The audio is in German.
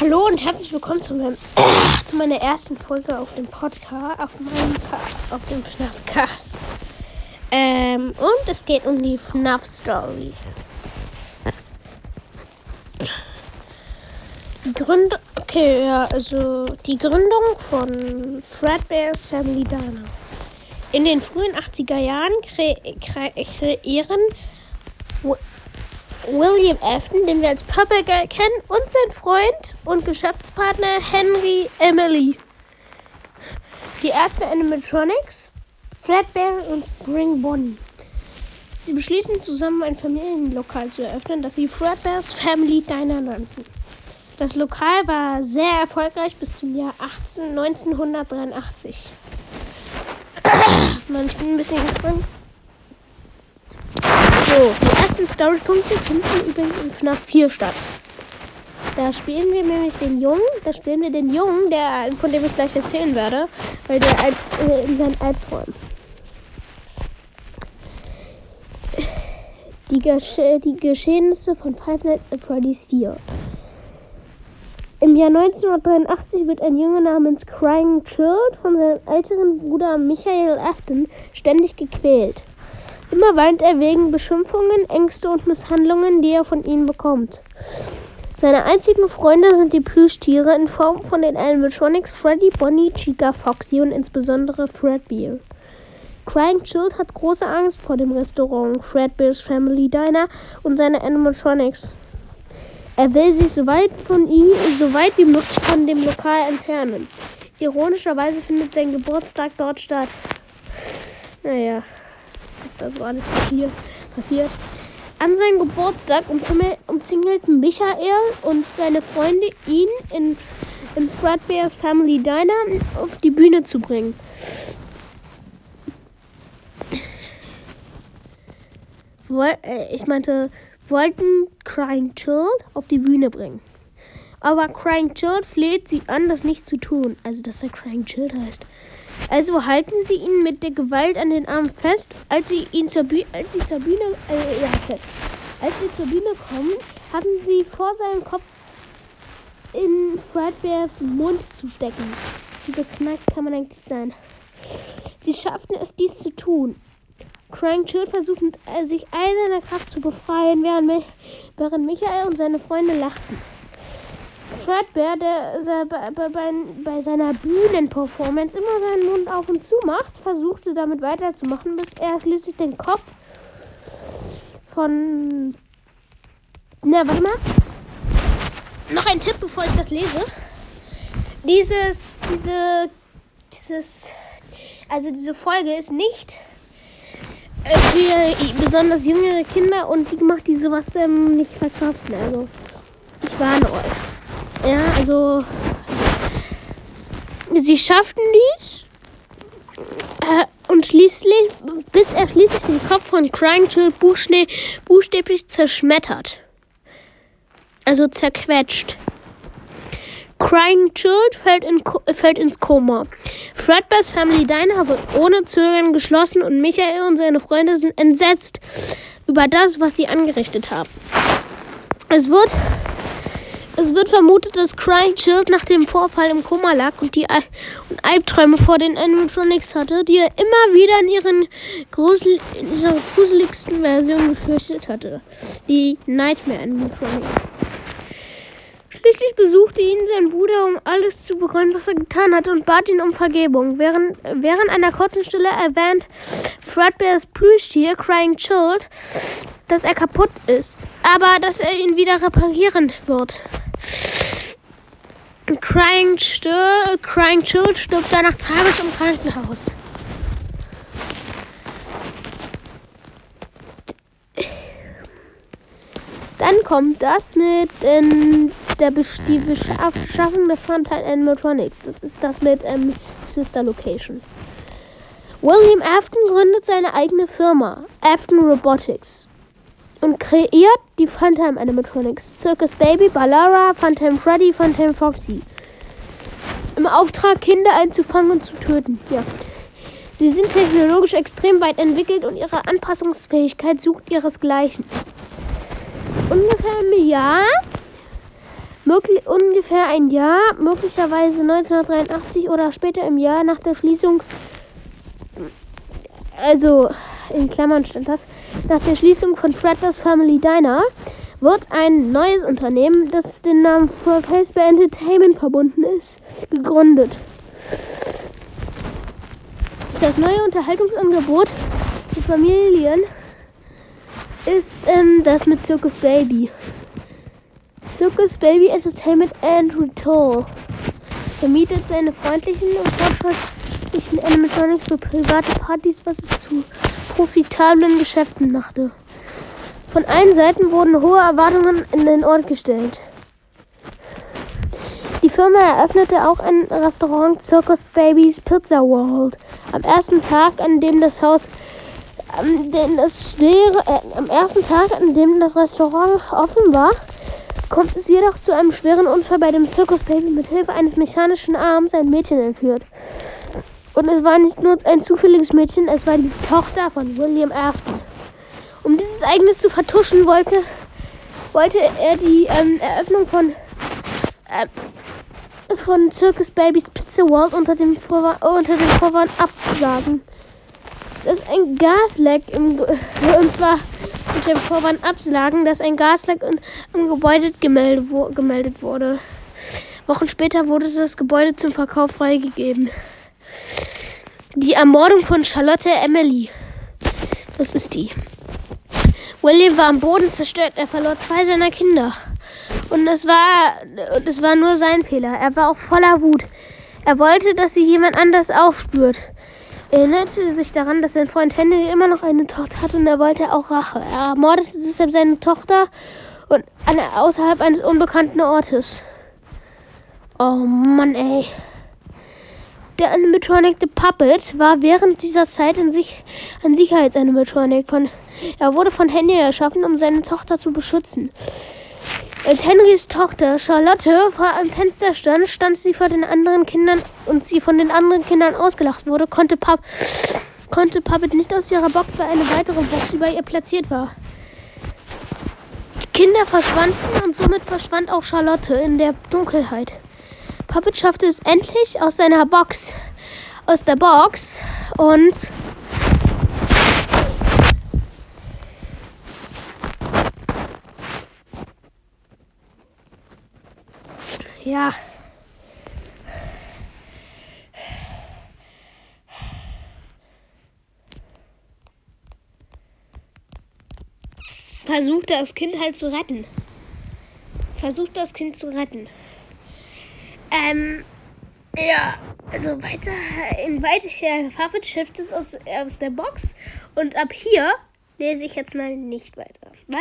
Hallo und herzlich willkommen zu, meinem, zu meiner ersten Folge auf dem Podcast, auf meinem auf dem FNAF-Cast. Ähm, und es geht um die FNAF-Story. Die Gründung, okay, ja, also die Gründung von Fredbear's Family Diner. In den frühen 80er Jahren kre kre kreieren William Afton, den wir als Papa kennen, und sein Freund und Geschäftspartner Henry Emily. Die ersten Animatronics, Fredbear und Spring Bonnie. Sie beschließen zusammen ein Familienlokal zu eröffnen, das sie Fredbear's Family Diner nannten. Das Lokal war sehr erfolgreich bis zum Jahr 18, 1983. Mann, ich bin ein bisschen gespannt. So, die ersten Storypunkte finden übrigens in FNAF 4 statt. Da spielen wir nämlich den Jungen, da spielen wir den Jungen, der, von dem ich gleich erzählen werde, weil der äh, in seinen Albträumen. Die, Gesch die Geschehnisse von Five Nights at Freddy's 4. Im Jahr 1983 wird ein Junge namens Crying Child von seinem älteren Bruder Michael Afton ständig gequält. Immer weint er wegen Beschimpfungen, Ängste und Misshandlungen, die er von ihnen bekommt. Seine einzigen Freunde sind die Plüschtiere in Form von den Animatronics Freddy, Bonnie, Chica, Foxy und insbesondere Fredbear. Crying Child hat große Angst vor dem Restaurant Fredbear's Family Diner und seine Animatronics. Er will sich so weit, von ihm, so weit wie möglich von dem Lokal entfernen. Ironischerweise findet sein Geburtstag dort statt. Naja was da so alles passiert. passiert. An seinem Geburtstag umzingelten Michael und seine Freunde ihn in, in Fredbear's Family Diner auf die Bühne zu bringen. Äh, ich meinte, wollten Crying Child auf die Bühne bringen. Aber Crying Child fleht sie an, das nicht zu tun. Also, dass er Crying Child heißt. Also halten sie ihn mit der Gewalt an den Arm fest, als sie ihn zur, Bühne, als sie zur Bühne, äh, ja, als sie zur Bühne kommen, haben sie vor seinem Kopf in Fredbears Mund zu stecken. Wie beknackt kann man eigentlich sein? Sie schafften es, dies zu tun. Crank Chill versucht, äh, sich all seiner Kraft zu befreien, während Michael und seine Freunde lachten. Fredbear, der bei, bei, bei seiner Bühnenperformance immer seinen Mund auf und zu macht, versuchte damit weiterzumachen, bis er schließlich den Kopf von. Na, warte mal. Noch ein Tipp, bevor ich das lese. Dieses, diese, dieses, also diese Folge ist nicht äh, für besonders jüngere Kinder und die macht die sowas ähm, nicht verkraften. Also, ich warne euch. Ja, also sie schafften dies äh, und schließlich, bis er schließlich den Kopf von Crying Chill buchstäblich zerschmettert. Also zerquetscht. Crying Child fällt, in, fällt ins Koma. Fredbear's Family Diner wird ohne Zögern geschlossen und Michael und seine Freunde sind entsetzt über das, was sie angerichtet haben. Es wird es wird vermutet, dass Crying Child nach dem Vorfall im Koma lag und die Al und Albträume vor den Animatronics hatte, die er immer wieder in, ihren grusel in ihrer gruseligsten Version gefürchtet hatte. Die Nightmare Animatronics. Schließlich besuchte ihn sein Bruder, um alles zu bereuen, was er getan hatte, und bat ihn um Vergebung. Während, während einer kurzen Stille erwähnt Fredbears Plüschtier Crying Child, dass er kaputt ist, aber dass er ihn wieder reparieren wird. Crying, Stör, Crying Child stirbt danach tragisch im Krankenhaus. Dann kommt das mit ähm, der Beschaffung der Funtime Animatronics. Das ist das mit ähm, Sister Location. William Afton gründet seine eigene Firma, Afton Robotics und kreiert die Funtime Animatronics. Circus Baby, Ballara, Funtime Freddy, Funtime Foxy. Im Auftrag, Kinder einzufangen und zu töten. Ja. Sie sind technologisch extrem weit entwickelt und ihre Anpassungsfähigkeit sucht ihresgleichen. Ungefähr im Jahr ungefähr ein Jahr, möglicherweise 1983 oder später im Jahr nach der Schließung, also in Klammern stand das, nach der Schließung von Fred's Family Diner wird ein neues Unternehmen, das den Namen Fred Casper Entertainment verbunden ist, gegründet. Das neue Unterhaltungsangebot für Familien ist ähm, das mit Circus Baby. Circus Baby Entertainment and Retour vermietet seine freundlichen und fortschrittlichen Animatronics für private Partys, was es zu profitablen Geschäften machte. Von allen Seiten wurden hohe Erwartungen in den Ort gestellt. Die Firma eröffnete auch ein Restaurant Circus Babies Pizza World. Am ersten Tag, an dem das Haus, an dem das schwere, äh, am ersten Tag, an dem das Restaurant offen war, kommt es jedoch zu einem schweren Unfall, bei dem Circus Baby mit Hilfe eines mechanischen Arms ein Mädchen entführt. Und es war nicht nur ein zufälliges Mädchen, es war die Tochter von William Afton. Um dieses Ereignis zu vertuschen, wollte, wollte er die ähm, Eröffnung von, äh, von Circus Babies Pizza World unter dem, Vorwand, unter dem Vorwand absagen. Das ein Gasleck im, und zwar mit dem Vorwand absagen, dass ein Gasleck im Gebäude gemeldet, wo, gemeldet wurde. Wochen später wurde das Gebäude zum Verkauf freigegeben. Die Ermordung von Charlotte Emily. Das ist die. William war am Boden zerstört. Er verlor zwei seiner Kinder. Und es war, es war nur sein Fehler. Er war auch voller Wut. Er wollte, dass sie jemand anders aufspürt. Er erinnerte sich daran, dass sein Freund Henry immer noch eine Tochter hat und er wollte auch Rache. Er ermordete deshalb seine Tochter und außerhalb eines unbekannten Ortes. Oh Mann, ey. Der Animatronic The Puppet war während dieser Zeit in sich ein Sicherheitsanimatronic. Von, er wurde von Henry erschaffen, um seine Tochter zu beschützen. Als Henrys Tochter Charlotte vor einem Fenster stand, stand sie vor den anderen Kindern und sie von den anderen Kindern ausgelacht wurde, konnte, Pup konnte Puppet nicht aus ihrer Box, weil eine weitere Box über ihr platziert war. Die Kinder verschwanden und somit verschwand auch Charlotte in der Dunkelheit. Puppet schaffte es endlich aus seiner Box, aus der Box und ja. Versucht das Kind halt zu retten. Versucht das Kind zu retten. Ähm, ja, also weiter, in weiter, Puppet schifft es aus, aus der Box. Und ab hier lese ich jetzt mal nicht weiter, weil